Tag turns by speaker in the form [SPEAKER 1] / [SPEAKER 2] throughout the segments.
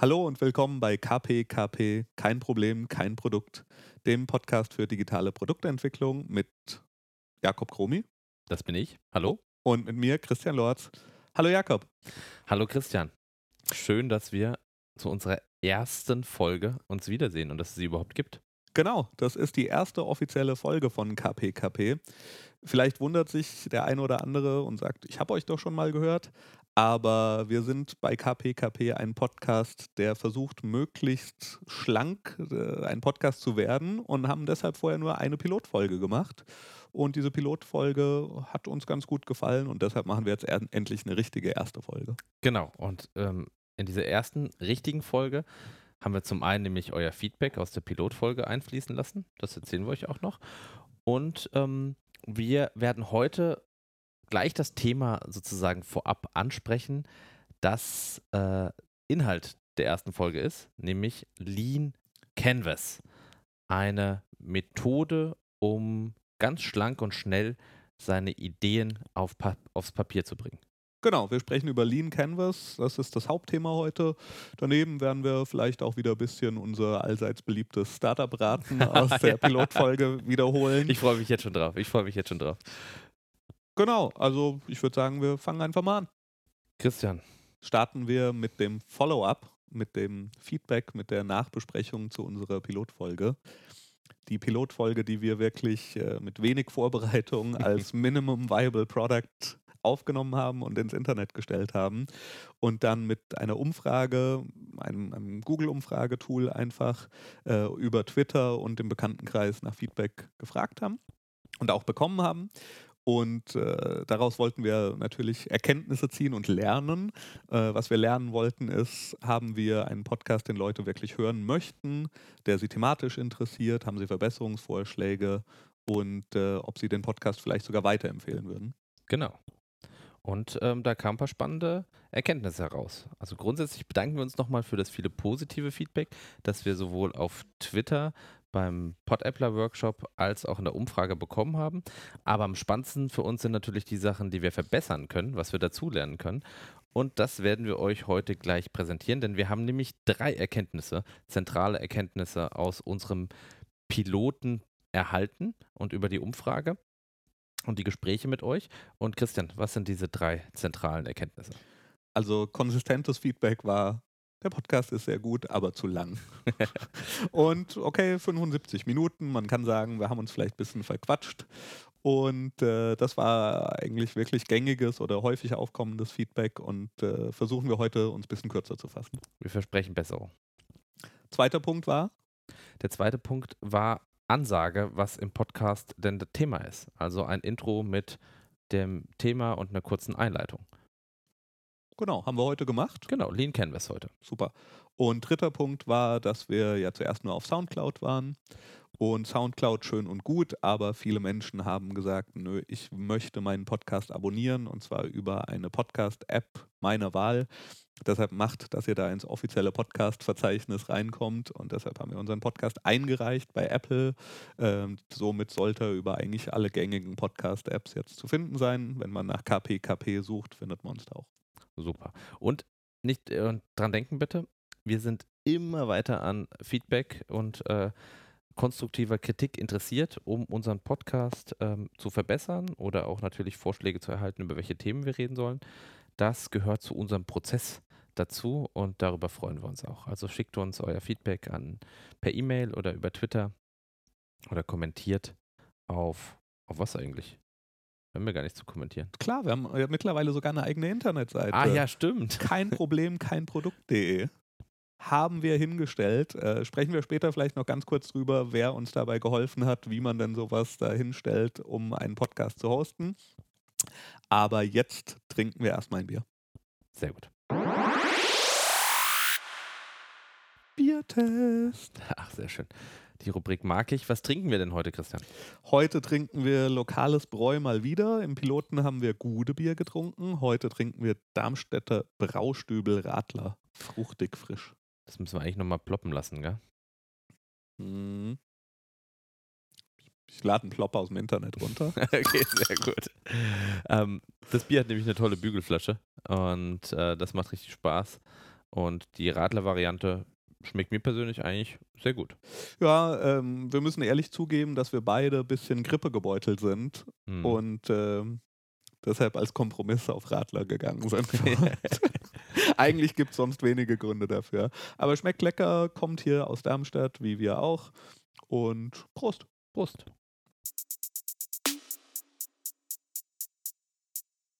[SPEAKER 1] Hallo und willkommen bei KPKP, kein Problem, kein Produkt, dem Podcast für digitale Produktentwicklung mit Jakob Kromi.
[SPEAKER 2] Das bin ich. Hallo.
[SPEAKER 1] Und mit mir, Christian Lorz. Hallo Jakob.
[SPEAKER 2] Hallo Christian. Schön, dass wir zu unserer ersten Folge uns wiedersehen und dass es sie überhaupt gibt.
[SPEAKER 1] Genau, das ist die erste offizielle Folge von KPKP. Vielleicht wundert sich der eine oder andere und sagt, ich habe euch doch schon mal gehört. Aber wir sind bei KPKP ein Podcast, der versucht, möglichst schlank äh, ein Podcast zu werden und haben deshalb vorher nur eine Pilotfolge gemacht. Und diese Pilotfolge hat uns ganz gut gefallen und deshalb machen wir jetzt endlich eine richtige erste Folge.
[SPEAKER 2] Genau, und ähm, in dieser ersten richtigen Folge haben wir zum einen nämlich euer Feedback aus der Pilotfolge einfließen lassen. Das erzählen wir euch auch noch. Und ähm, wir werden heute gleich das Thema sozusagen vorab ansprechen, das äh, Inhalt der ersten Folge ist, nämlich Lean Canvas. Eine Methode, um ganz schlank und schnell seine Ideen auf pa aufs Papier zu bringen.
[SPEAKER 1] Genau, wir sprechen über Lean Canvas, das ist das Hauptthema heute. Daneben werden wir vielleicht auch wieder ein bisschen unser allseits beliebtes Startup-Raten aus der Pilotfolge wiederholen.
[SPEAKER 2] Ich freue mich jetzt schon drauf, ich freue mich jetzt schon drauf.
[SPEAKER 1] Genau, also ich würde sagen, wir fangen einfach mal an.
[SPEAKER 2] Christian.
[SPEAKER 1] Starten wir mit dem Follow-up, mit dem Feedback, mit der Nachbesprechung zu unserer Pilotfolge. Die Pilotfolge, die wir wirklich äh, mit wenig Vorbereitung als Minimum Viable Product aufgenommen haben und ins Internet gestellt haben und dann mit einer Umfrage, einem, einem Google-Umfragetool einfach äh, über Twitter und im Bekanntenkreis nach Feedback gefragt haben und auch bekommen haben. Und äh, daraus wollten wir natürlich Erkenntnisse ziehen und lernen. Äh, was wir lernen wollten, ist, haben wir einen Podcast, den Leute wirklich hören möchten, der sie thematisch interessiert, haben sie Verbesserungsvorschläge und äh, ob sie den Podcast vielleicht sogar weiterempfehlen würden.
[SPEAKER 2] Genau. Und ähm, da kamen ein paar spannende Erkenntnisse heraus. Also grundsätzlich bedanken wir uns nochmal für das viele positive Feedback, das wir sowohl auf Twitter beim Podappler Workshop als auch in der Umfrage bekommen haben. Aber am spannendsten für uns sind natürlich die Sachen, die wir verbessern können, was wir dazulernen können. Und das werden wir euch heute gleich präsentieren, denn wir haben nämlich drei Erkenntnisse, zentrale Erkenntnisse aus unserem Piloten erhalten und über die Umfrage und die Gespräche mit euch. Und Christian, was sind diese drei zentralen Erkenntnisse?
[SPEAKER 1] Also konsistentes Feedback war der Podcast ist sehr gut, aber zu lang. und okay, 75 Minuten. Man kann sagen, wir haben uns vielleicht ein bisschen verquatscht. Und äh, das war eigentlich wirklich gängiges oder häufig aufkommendes Feedback und äh, versuchen wir heute uns ein bisschen kürzer zu fassen.
[SPEAKER 2] Wir versprechen Besserung.
[SPEAKER 1] Zweiter Punkt war?
[SPEAKER 2] Der zweite Punkt war Ansage, was im Podcast denn das Thema ist. Also ein Intro mit dem Thema und einer kurzen Einleitung.
[SPEAKER 1] Genau, haben wir heute gemacht.
[SPEAKER 2] Genau, Lean Canvas heute.
[SPEAKER 1] Super. Und dritter Punkt war, dass wir ja zuerst nur auf Soundcloud waren. Und Soundcloud schön und gut, aber viele Menschen haben gesagt, nö, ich möchte meinen Podcast abonnieren und zwar über eine Podcast-App meiner Wahl. Deshalb macht, dass ihr da ins offizielle Podcast-Verzeichnis reinkommt und deshalb haben wir unseren Podcast eingereicht bei Apple. Ähm, somit sollte er über eigentlich alle gängigen Podcast-Apps jetzt zu finden sein. Wenn man nach KPKP sucht, findet man uns da auch.
[SPEAKER 2] Super. Und nicht äh, dran denken bitte, wir sind immer weiter an Feedback und äh, konstruktiver Kritik interessiert, um unseren Podcast ähm, zu verbessern oder auch natürlich Vorschläge zu erhalten, über welche Themen wir reden sollen. Das gehört zu unserem Prozess dazu und darüber freuen wir uns auch. Also schickt uns euer Feedback an per E-Mail oder über Twitter oder kommentiert auf auf was eigentlich? Haben wir gar nichts zu kommentieren.
[SPEAKER 1] Klar, wir haben ja mittlerweile sogar eine eigene Internetseite.
[SPEAKER 2] Ah ja, stimmt.
[SPEAKER 1] Kein Problem, kein Produkt.de haben wir hingestellt. Äh, sprechen wir später vielleicht noch ganz kurz drüber, wer uns dabei geholfen hat, wie man denn sowas da hinstellt, um einen Podcast zu hosten. Aber jetzt trinken wir erstmal ein Bier.
[SPEAKER 2] Sehr gut.
[SPEAKER 1] Biertest.
[SPEAKER 2] Ach, sehr schön. Die Rubrik mag ich. Was trinken wir denn heute, Christian?
[SPEAKER 1] Heute trinken wir lokales Bräu mal wieder. Im Piloten haben wir gute Bier getrunken. Heute trinken wir Darmstädter Braustübel Radler. Fruchtig frisch.
[SPEAKER 2] Das müssen wir eigentlich nochmal ploppen lassen, gell?
[SPEAKER 1] Hm. Ich lade einen Plopper aus dem Internet runter.
[SPEAKER 2] okay, sehr gut. Ähm, das Bier hat nämlich eine tolle Bügelflasche und äh, das macht richtig Spaß. Und die Radler-Variante schmeckt mir persönlich eigentlich sehr gut.
[SPEAKER 1] Ja, ähm, wir müssen ehrlich zugeben, dass wir beide ein bisschen grippegebeutelt sind
[SPEAKER 2] Hm.
[SPEAKER 1] und ähm, deshalb als Kompromiss auf Radler gegangen sind. Eigentlich gibt es sonst wenige Gründe dafür. Aber schmeckt lecker, kommt hier aus Darmstadt, wie wir auch. Und Prost.
[SPEAKER 2] Prost.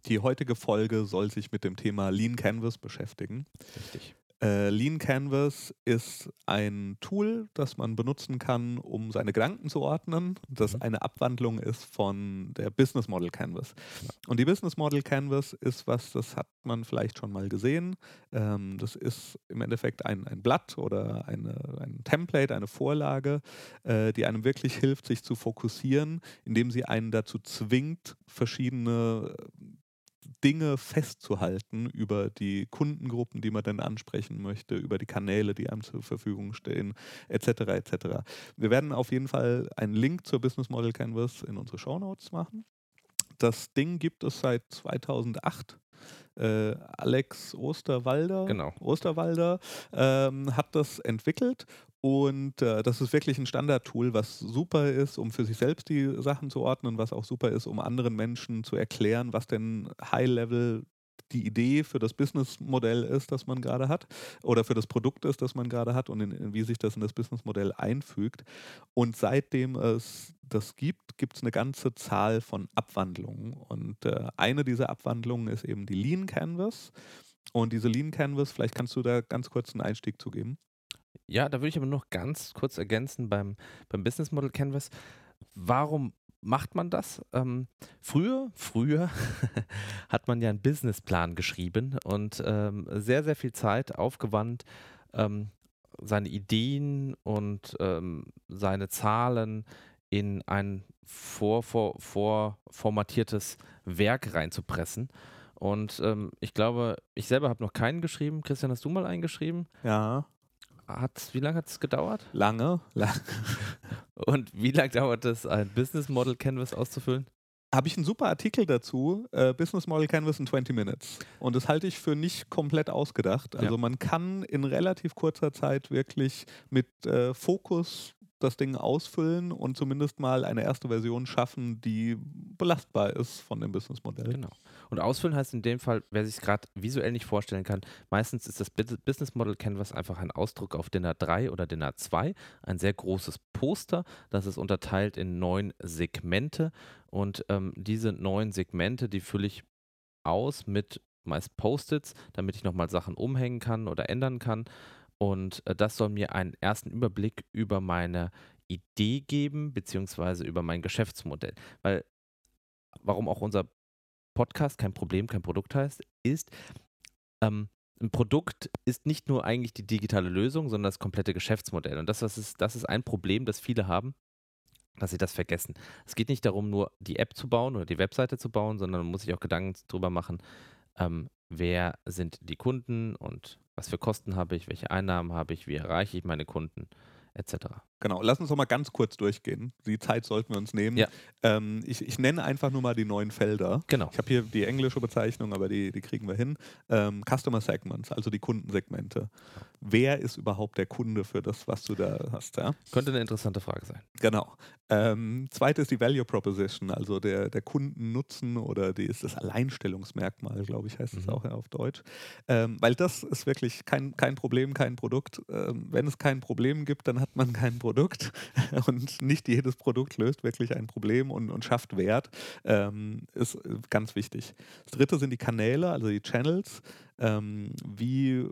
[SPEAKER 1] Die heutige Folge soll sich mit dem Thema Lean Canvas beschäftigen.
[SPEAKER 2] Richtig.
[SPEAKER 1] Äh, Lean Canvas ist ein Tool, das man benutzen kann, um seine Gedanken zu ordnen, das
[SPEAKER 2] Mhm.
[SPEAKER 1] eine Abwandlung ist von der Business Model Canvas. Und die Business Model Canvas ist was, das hat man vielleicht schon mal gesehen. Ähm, das ist im Endeffekt ein, ein Blatt oder eine, ein Template, eine Vorlage, äh, die einem wirklich hilft, sich zu fokussieren, indem sie einen dazu zwingt, verschiedene Dinge festzuhalten über die Kundengruppen, die man dann ansprechen möchte, über die Kanäle, die einem zur Verfügung stehen, etc. etc. Wir werden auf jeden Fall einen Link zur Business Model Canvas in unsere Show Notes machen. Das Ding gibt es seit 2008. Äh, Alex Osterwalder,
[SPEAKER 2] Genau.
[SPEAKER 1] Osterwalder ähm, hat das entwickelt und äh, das ist wirklich ein Standardtool, was super ist, um für sich selbst die Sachen zu ordnen, was auch super ist, um anderen Menschen zu erklären, was denn High-Level die Idee für das Businessmodell ist, das man gerade hat, oder für das Produkt ist, das man gerade hat und in, in, wie sich das in das Businessmodell einfügt. Und seitdem es das gibt, gibt es eine ganze Zahl von Abwandlungen. Und äh, eine dieser Abwandlungen ist eben die Lean Canvas. Und diese Lean Canvas, vielleicht kannst du da ganz kurz einen Einstieg zu geben.
[SPEAKER 2] Ja, da würde ich aber noch ganz kurz ergänzen beim, beim Business Model Canvas. Warum macht man das? Ähm, früher, früher hat man ja einen Businessplan geschrieben und ähm, sehr, sehr viel Zeit aufgewandt, ähm, seine Ideen und ähm, seine Zahlen in ein vor, vor, vor Werk reinzupressen. Und ähm, ich glaube, ich selber habe noch keinen geschrieben. Christian, hast du mal einen geschrieben?
[SPEAKER 1] Ja.
[SPEAKER 2] Hat's, wie lange hat es gedauert?
[SPEAKER 1] Lange, lange.
[SPEAKER 2] Und wie lange dauert es, ein Business Model Canvas auszufüllen?
[SPEAKER 1] Habe ich einen super Artikel dazu, äh, Business Model Canvas in 20 Minutes. Und das halte ich für nicht komplett ausgedacht. Also
[SPEAKER 2] Ja.
[SPEAKER 1] man kann in relativ kurzer Zeit wirklich mit äh, Fokus das Ding ausfüllen und zumindest mal eine erste Version schaffen, die belastbar ist von dem Businessmodell.
[SPEAKER 2] Genau. Und ausfüllen heißt in dem Fall, wer sich es gerade visuell nicht vorstellen kann, meistens ist das Bus- Business Model Canvas einfach ein Ausdruck auf DIN A3 oder DIN A2, ein sehr großes Poster, das ist unterteilt in neun Segmente und ähm, diese neun Segmente, die fülle ich aus mit meist Post-its, damit ich nochmal Sachen umhängen kann oder ändern kann. Und äh, das soll mir einen ersten Überblick über meine Idee geben, beziehungsweise über mein Geschäftsmodell. Weil, warum auch unser Podcast kein Problem, kein Produkt heißt, ist, ähm, ein Produkt ist nicht nur eigentlich die digitale Lösung, sondern das komplette Geschäftsmodell. Und das, das, ist, das ist ein Problem, das viele haben, dass sie das vergessen. Es geht nicht darum, nur die App zu bauen oder die Webseite zu bauen, sondern man muss sich auch Gedanken darüber machen, ähm, wer sind die Kunden und was für Kosten habe ich, welche Einnahmen habe ich, wie erreiche ich meine Kunden, etc.
[SPEAKER 1] Genau, lass uns doch mal ganz kurz durchgehen. Die Zeit sollten wir uns nehmen.
[SPEAKER 2] Ja.
[SPEAKER 1] Ähm, ich, ich nenne einfach nur mal die neuen Felder.
[SPEAKER 2] Genau.
[SPEAKER 1] Ich habe hier die englische Bezeichnung, aber die, die kriegen wir hin. Ähm, Customer Segments, also die Kundensegmente. Wer ist überhaupt der Kunde für das, was du da hast? Ja?
[SPEAKER 2] Könnte eine interessante Frage sein.
[SPEAKER 1] Genau. Ähm, zweites ist die Value Proposition, also der, der Kundennutzen oder die ist das Alleinstellungsmerkmal, glaube ich, heißt es
[SPEAKER 2] Mhm.
[SPEAKER 1] auch ja, auf Deutsch. Ähm, weil das ist wirklich kein, kein Problem, kein Produkt. Ähm, wenn es kein Problem gibt, dann hat man kein Produkt. Und nicht jedes Produkt löst wirklich ein Problem und, und schafft Wert. Ähm, ist äh, ganz wichtig. Das dritte sind die Kanäle, also die Channels. Ähm, wie,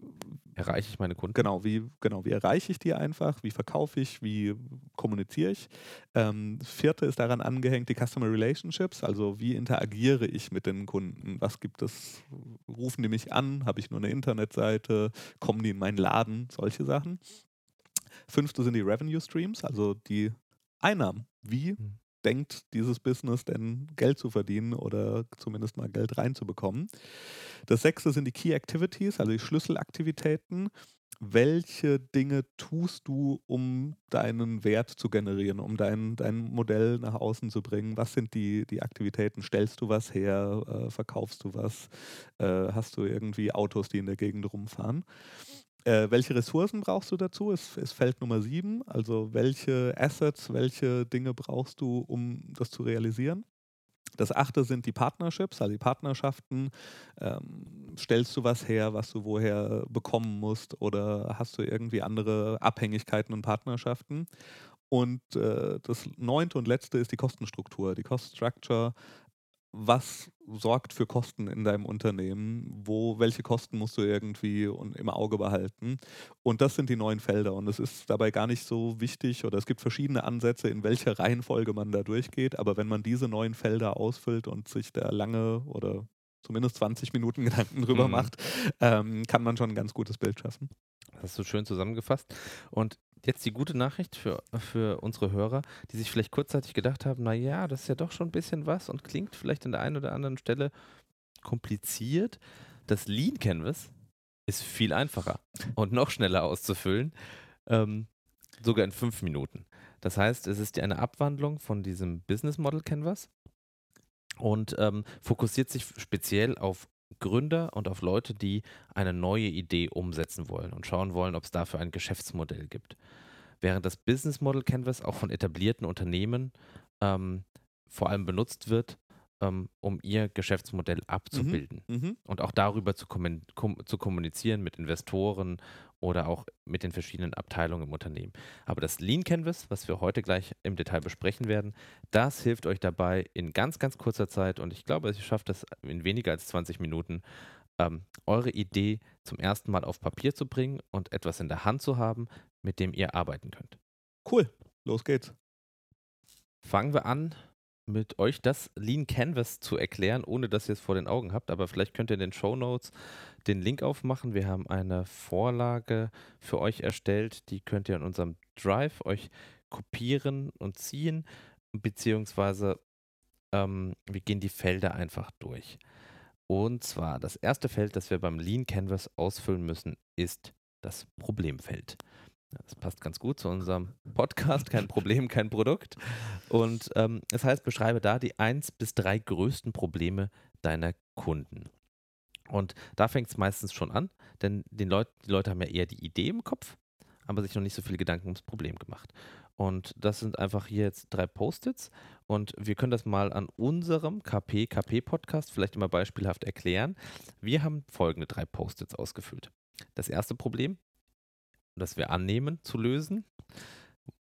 [SPEAKER 2] Erreiche ich meine Kunden?
[SPEAKER 1] Genau, wie, genau, wie erreiche ich die einfach, wie verkaufe ich, wie kommuniziere ich. Ähm, das vierte ist daran angehängt die Customer Relationships, also wie interagiere ich mit den Kunden, was gibt es, rufen die mich an, habe ich nur eine Internetseite, kommen die in meinen Laden, solche Sachen. Fünfte sind die Revenue Streams, also die Einnahmen. Wie
[SPEAKER 2] Mhm.
[SPEAKER 1] denkt dieses Business denn Geld zu verdienen oder zumindest mal Geld reinzubekommen? Das sechste sind die Key Activities, also die Schlüsselaktivitäten. welche Dinge tust du, um deinen Wert zu generieren, um dein, dein Modell nach außen zu bringen? Was sind die, die Aktivitäten? Stellst du was her? Äh, verkaufst du was? Äh, hast du irgendwie Autos, die in der Gegend rumfahren? Äh, welche Ressourcen brauchst du dazu? Ist, ist Feld Nummer sieben. Also welche Assets, welche Dinge brauchst du, um das zu realisieren? Das achte sind die Partnerships, also die Partnerschaften. Ähm, stellst du was her, was du woher bekommen musst oder hast du irgendwie andere Abhängigkeiten und Partnerschaften? Und äh, das neunte und letzte ist die Kostenstruktur. Die Cost Structure was sorgt für Kosten in deinem Unternehmen, wo, welche Kosten musst du irgendwie im Auge behalten. Und das sind die neuen Felder. Und es ist dabei gar nicht so wichtig oder es gibt verschiedene Ansätze, in welcher Reihenfolge man da durchgeht. Aber wenn man diese neuen Felder ausfüllt und sich da lange oder zumindest 20 Minuten Gedanken drüber mhm. macht, ähm, kann man schon ein ganz gutes Bild schaffen.
[SPEAKER 2] Das hast du schön zusammengefasst. Und jetzt die gute Nachricht für, für unsere Hörer, die sich vielleicht kurzzeitig gedacht haben, naja, das ist ja doch schon ein bisschen was und klingt vielleicht an der einen oder anderen Stelle kompliziert. Das Lean Canvas ist viel einfacher und noch schneller auszufüllen, ähm, sogar in fünf Minuten. Das heißt, es ist eine Abwandlung von diesem Business Model Canvas und ähm, fokussiert sich speziell auf Gründer und auf Leute, die eine neue Idee umsetzen wollen und schauen wollen, ob es dafür ein Geschäftsmodell gibt. Während das Business Model Canvas auch von etablierten Unternehmen ähm, vor allem benutzt wird, ähm, um ihr Geschäftsmodell abzubilden mhm. Mhm. und auch darüber zu, kom zu kommunizieren mit Investoren oder auch mit den verschiedenen Abteilungen im Unternehmen. Aber das Lean Canvas, was wir heute gleich im Detail besprechen werden, das hilft euch dabei in ganz, ganz kurzer Zeit und ich glaube, ihr schafft das in weniger als 20 Minuten, ähm, eure Idee zum ersten Mal auf Papier zu bringen und etwas in der Hand zu haben, mit dem ihr arbeiten könnt.
[SPEAKER 1] Cool, los geht's.
[SPEAKER 2] Fangen wir an mit euch das Lean Canvas zu erklären, ohne dass ihr es vor den Augen habt. Aber vielleicht könnt ihr in den Show Notes den Link aufmachen. Wir haben eine Vorlage für euch erstellt. Die könnt ihr in unserem Drive euch kopieren und ziehen. Beziehungsweise ähm, wir gehen die Felder einfach durch. Und zwar das erste Feld, das wir beim Lean Canvas ausfüllen müssen, ist das Problemfeld. Das passt ganz gut zu unserem Podcast. Kein Problem, kein Produkt. Und ähm, das heißt, beschreibe da die eins bis drei größten Probleme deiner Kunden. Und da fängt es meistens schon an, denn den Leut, die Leute haben ja eher die Idee im Kopf, aber sich noch nicht so viele Gedanken ums Problem gemacht. Und das sind einfach hier jetzt drei Post-its und wir können das mal an unserem KP, KP-Podcast vielleicht immer beispielhaft erklären. Wir haben folgende drei Post-its ausgefüllt. Das erste Problem, das wir annehmen zu lösen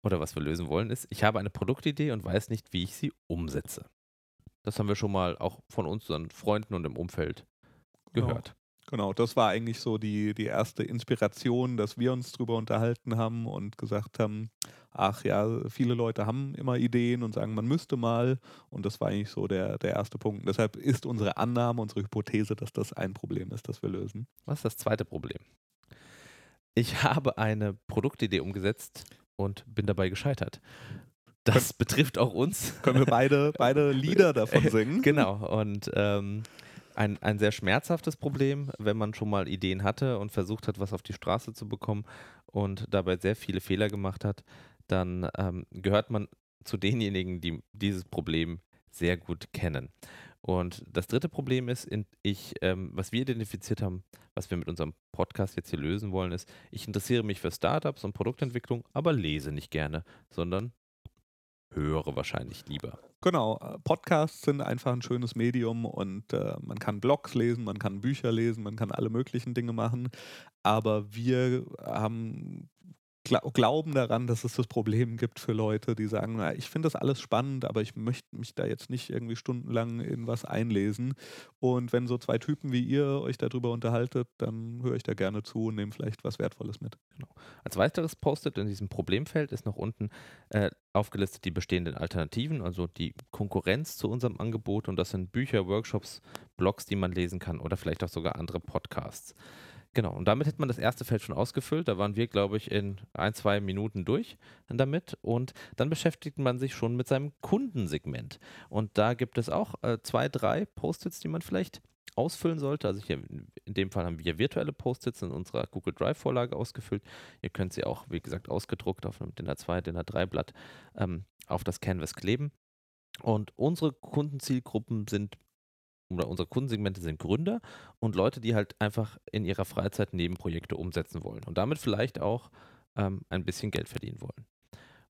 [SPEAKER 2] oder was wir lösen wollen, ist, ich habe eine Produktidee und weiß nicht, wie ich sie umsetze. Das haben wir schon mal auch von unseren Freunden und im Umfeld genau. gehört.
[SPEAKER 1] Genau. Genau, das war eigentlich so die, die erste Inspiration, dass wir uns darüber unterhalten haben und gesagt haben, ach ja, viele Leute haben immer Ideen und sagen, man müsste mal. Und das war eigentlich so der, der erste Punkt. deshalb ist unsere Annahme, unsere Hypothese, dass das ein Problem ist, das wir lösen.
[SPEAKER 2] Was ist das zweite Problem? Ich habe eine Produktidee umgesetzt und bin dabei gescheitert. Das betrifft auch uns.
[SPEAKER 1] Können wir beide, beide Lieder davon singen?
[SPEAKER 2] genau. Und ähm, ein, ein sehr schmerzhaftes Problem, wenn man schon mal Ideen hatte und versucht hat, was auf die Straße zu bekommen und dabei sehr viele Fehler gemacht hat, dann ähm, gehört man zu denjenigen, die dieses Problem sehr gut kennen. Und das dritte Problem ist, ich, ähm, was wir identifiziert haben, was wir mit unserem Podcast jetzt hier lösen wollen, ist, ich interessiere mich für Startups und Produktentwicklung, aber lese nicht gerne, sondern höre wahrscheinlich lieber.
[SPEAKER 1] Genau, äh, Podcasts sind einfach ein schönes Medium und äh, man kann Blogs lesen, man kann Bücher lesen, man kann alle möglichen Dinge machen. Aber wir haben glauben daran, dass es das Problem gibt für Leute, die sagen, na, ich finde das alles spannend, aber ich möchte mich da jetzt nicht irgendwie stundenlang in was einlesen. Und wenn so zwei Typen wie ihr euch darüber unterhaltet, dann höre ich da gerne zu und nehme vielleicht was Wertvolles mit.
[SPEAKER 2] Genau. Als weiteres Post-it in diesem Problemfeld ist noch unten äh, aufgelistet die bestehenden Alternativen, also die Konkurrenz zu unserem Angebot. Und das sind Bücher, Workshops, Blogs, die man lesen kann oder vielleicht auch sogar andere Podcasts. Genau, und damit hätte man das erste Feld schon ausgefüllt. Da waren wir, glaube ich, in ein, zwei Minuten durch damit. Und dann beschäftigt man sich schon mit seinem Kundensegment. Und da gibt es auch äh, zwei, drei Post-its, die man vielleicht ausfüllen sollte. Also hier in dem Fall haben wir virtuelle Post-its in unserer Google Drive-Vorlage ausgefüllt. Ihr könnt sie auch, wie gesagt, ausgedruckt auf einem DIN A2, DIN A3-Blatt ähm, auf das Canvas kleben. Und unsere Kundenzielgruppen sind oder unsere Kundensegmente sind Gründer und Leute, die halt einfach in ihrer Freizeit Nebenprojekte umsetzen wollen und damit vielleicht auch ähm, ein bisschen Geld verdienen wollen.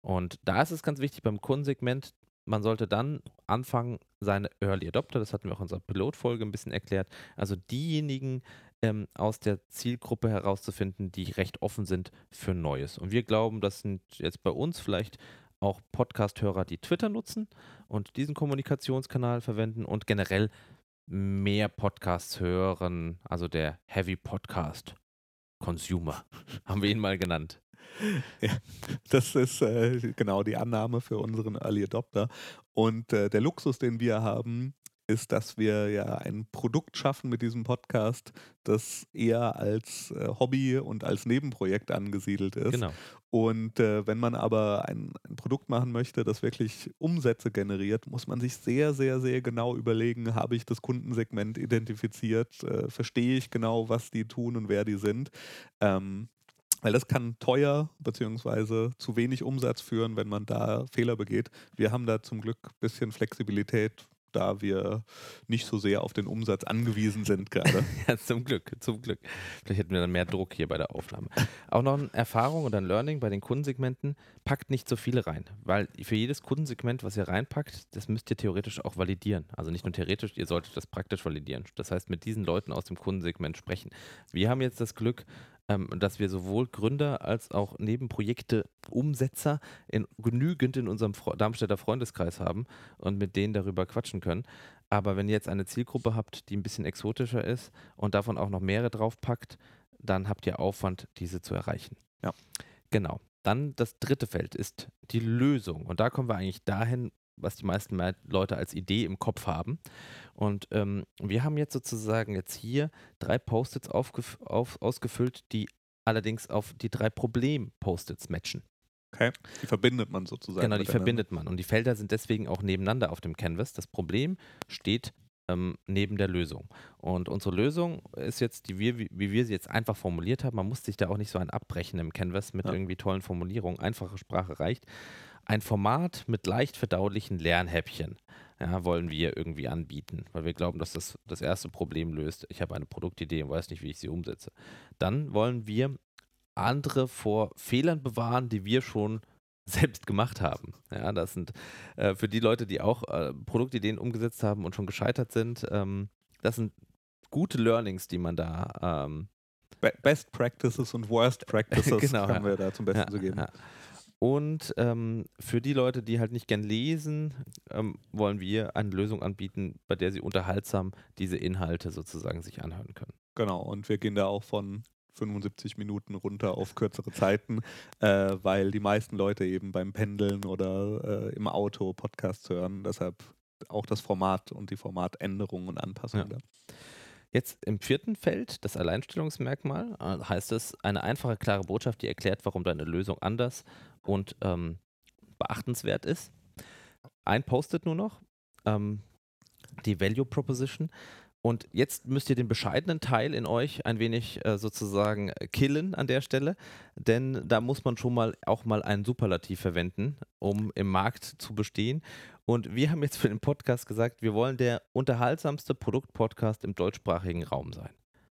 [SPEAKER 2] Und da ist es ganz wichtig beim Kundensegment, man sollte dann anfangen, seine Early Adopter, das hatten wir auch in unserer Pilotfolge ein bisschen erklärt, also diejenigen ähm, aus der Zielgruppe herauszufinden, die recht offen sind für Neues. Und wir glauben, das sind jetzt bei uns vielleicht auch Podcast-Hörer, die Twitter nutzen und diesen Kommunikationskanal verwenden und generell mehr Podcasts hören, also der Heavy Podcast Consumer, haben wir ihn mal genannt.
[SPEAKER 1] Ja, das ist äh, genau die Annahme für unseren Early Adopter. Und äh, der Luxus, den wir haben, ist, dass wir ja ein Produkt schaffen mit diesem Podcast, das eher als äh, Hobby und als Nebenprojekt angesiedelt ist.
[SPEAKER 2] Genau.
[SPEAKER 1] Und äh, wenn man aber ein, ein, Produkt machen möchte, das wirklich Umsätze generiert, muss man sich sehr, sehr, sehr genau überlegen, habe ich das Kundensegment identifiziert, äh, verstehe ich genau, was die tun und wer die sind. Ähm, weil das kann teuer bzw. zu wenig Umsatz führen, wenn man da Fehler begeht. Wir haben da zum Glück ein bisschen Flexibilität, da wir nicht so sehr auf den Umsatz angewiesen sind gerade.
[SPEAKER 2] ja, zum Glück, zum Glück. Vielleicht hätten wir dann mehr Druck hier bei der Aufnahme. Auch noch eine Erfahrung oder ein Learning bei den Kundensegmenten, packt nicht so viele rein, weil für jedes Kundensegment, was ihr reinpackt, das müsst ihr theoretisch auch validieren. Also nicht nur theoretisch, ihr solltet das praktisch validieren. Das heißt, mit diesen Leuten aus dem Kundensegment sprechen. Wir haben jetzt das Glück, ähm, dass wir sowohl Gründer als auch Nebenprojekte Umsetzer in, genügend in unserem Fre Darmstädter Freundeskreis haben und mit denen darüber quatschen können. Aber wenn ihr jetzt eine Zielgruppe habt, die ein bisschen exotischer ist und davon auch noch mehrere draufpackt, dann habt ihr Aufwand, diese zu erreichen.
[SPEAKER 1] Ja.
[SPEAKER 2] Genau. Dann das dritte Feld ist die Lösung. Und da kommen wir eigentlich dahin, was die meisten Leute als Idee im Kopf haben. Und ähm, wir haben jetzt sozusagen jetzt hier drei Post-its auf, ausgefüllt, die allerdings auf die drei Problem-Post-its matchen.
[SPEAKER 1] Okay, die verbindet man sozusagen.
[SPEAKER 2] Genau, die verbindet man. Und die Felder sind deswegen auch nebeneinander auf dem Canvas. Das Problem steht ähm, neben der Lösung. Und unsere Lösung ist jetzt, die wir, wie, wie, wir sie jetzt einfach formuliert haben, man muss sich da auch nicht so ein abbrechen im Canvas mit ja. irgendwie tollen Formulierungen. Einfache Sprache reicht. Ein Format mit leicht verdaulichen Lernhäppchen ja, wollen wir irgendwie anbieten, weil wir glauben, dass das das erste Problem löst. Ich habe eine Produktidee und weiß nicht, wie ich sie umsetze. Dann wollen wir andere vor Fehlern bewahren, die wir schon selbst gemacht haben. Ja, das sind äh, für die Leute, die auch äh, Produktideen umgesetzt haben und schon gescheitert sind, ähm, das sind gute Learnings, die man da ähm,
[SPEAKER 1] Best Practices und Worst Practices genau, haben ja. wir da zum Besten ja, zu geben. Ja.
[SPEAKER 2] Und ähm, für die Leute, die halt nicht gern lesen, ähm, wollen wir eine Lösung anbieten, bei der sie unterhaltsam diese Inhalte sozusagen sich anhören können.
[SPEAKER 1] Genau, und wir gehen da auch von 75 Minuten runter auf kürzere Zeiten, äh, weil die meisten Leute eben beim Pendeln oder äh, im Auto Podcasts hören. Deshalb auch das Format und die Formatänderungen und Anpassungen. Ja.
[SPEAKER 2] Jetzt im vierten Feld, das Alleinstellungsmerkmal, äh, heißt es eine einfache, klare Botschaft, die erklärt, warum deine Lösung anders und ähm, beachtenswert ist. Ein Post-it nur noch, ähm, die Value Proposition. Und jetzt müsst ihr den bescheidenen Teil in euch ein wenig äh, sozusagen killen an der Stelle, denn da muss man schon mal auch mal einen Superlativ verwenden, um im Markt zu bestehen. Und wir haben jetzt für den Podcast gesagt, wir wollen der unterhaltsamste Produktpodcast im deutschsprachigen Raum sein.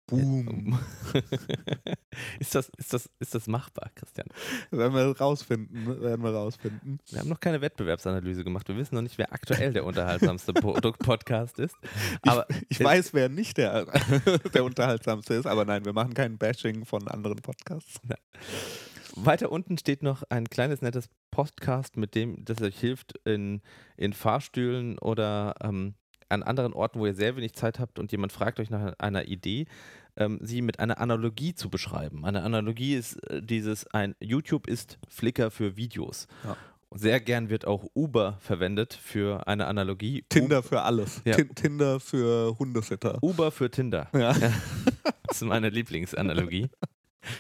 [SPEAKER 1] Boom.
[SPEAKER 2] ist, das, ist, das, ist das machbar, Christian?
[SPEAKER 1] Werden wir rausfinden, werden wir rausfinden.
[SPEAKER 2] Wir haben noch keine Wettbewerbsanalyse gemacht. Wir wissen noch nicht, wer aktuell der unterhaltsamste Produktpodcast ist.
[SPEAKER 1] Aber ich, ich weiß, wer nicht der, der unterhaltsamste ist, aber nein, wir machen kein Bashing von anderen Podcasts. Ja.
[SPEAKER 2] Weiter unten steht noch ein kleines nettes Podcast, mit dem das euch hilft, in, in Fahrstühlen oder ähm, an anderen Orten, wo ihr sehr wenig Zeit habt und jemand fragt euch nach einer Idee, ähm, sie mit einer Analogie zu beschreiben. Eine Analogie ist äh, dieses, ein YouTube ist Flickr für Videos. Ja. Sehr gern wird auch Uber verwendet für eine Analogie.
[SPEAKER 1] Tinder für alles. Ja. Tinder für Hundesitter.
[SPEAKER 2] Uber für Tinder. Ja. das ist meine Lieblingsanalogie.